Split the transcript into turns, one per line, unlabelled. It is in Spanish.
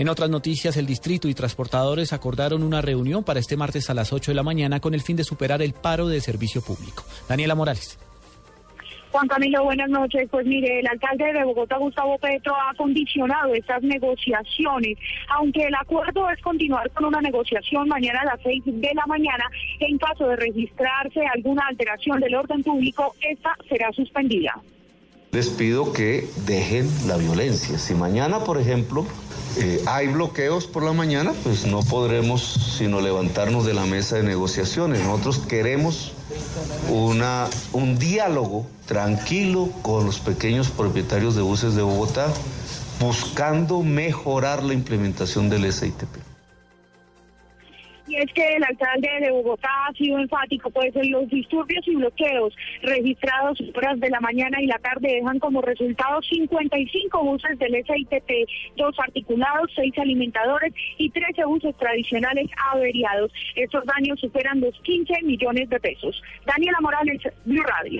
En otras noticias, el distrito y transportadores acordaron una reunión para este martes a las 8 de la mañana con el fin de superar el paro de servicio público. Daniela Morales.
Juan Camilo, buenas noches. Pues mire, el alcalde de Bogotá, Gustavo Petro, ha condicionado estas negociaciones, aunque el acuerdo es continuar con una negociación mañana a las seis de la mañana. En caso de registrarse alguna alteración del orden público, esta será suspendida.
Les pido que dejen la violencia. Si mañana, por ejemplo, eh, hay bloqueos por la mañana, pues no podremos sino levantarnos de la mesa de negociaciones. Nosotros queremos una, un diálogo tranquilo con los pequeños propietarios de buses de Bogotá, buscando mejorar la implementación del SITP.
Y es que el alcalde de Bogotá ha sido enfático, pues los disturbios y bloqueos registrados horas de la mañana y la tarde dejan como resultado 55 buses del SITP, dos articulados, seis alimentadores y 13 buses tradicionales averiados. Estos daños superan los 15 millones de pesos. Daniela Morales, Blue Radio.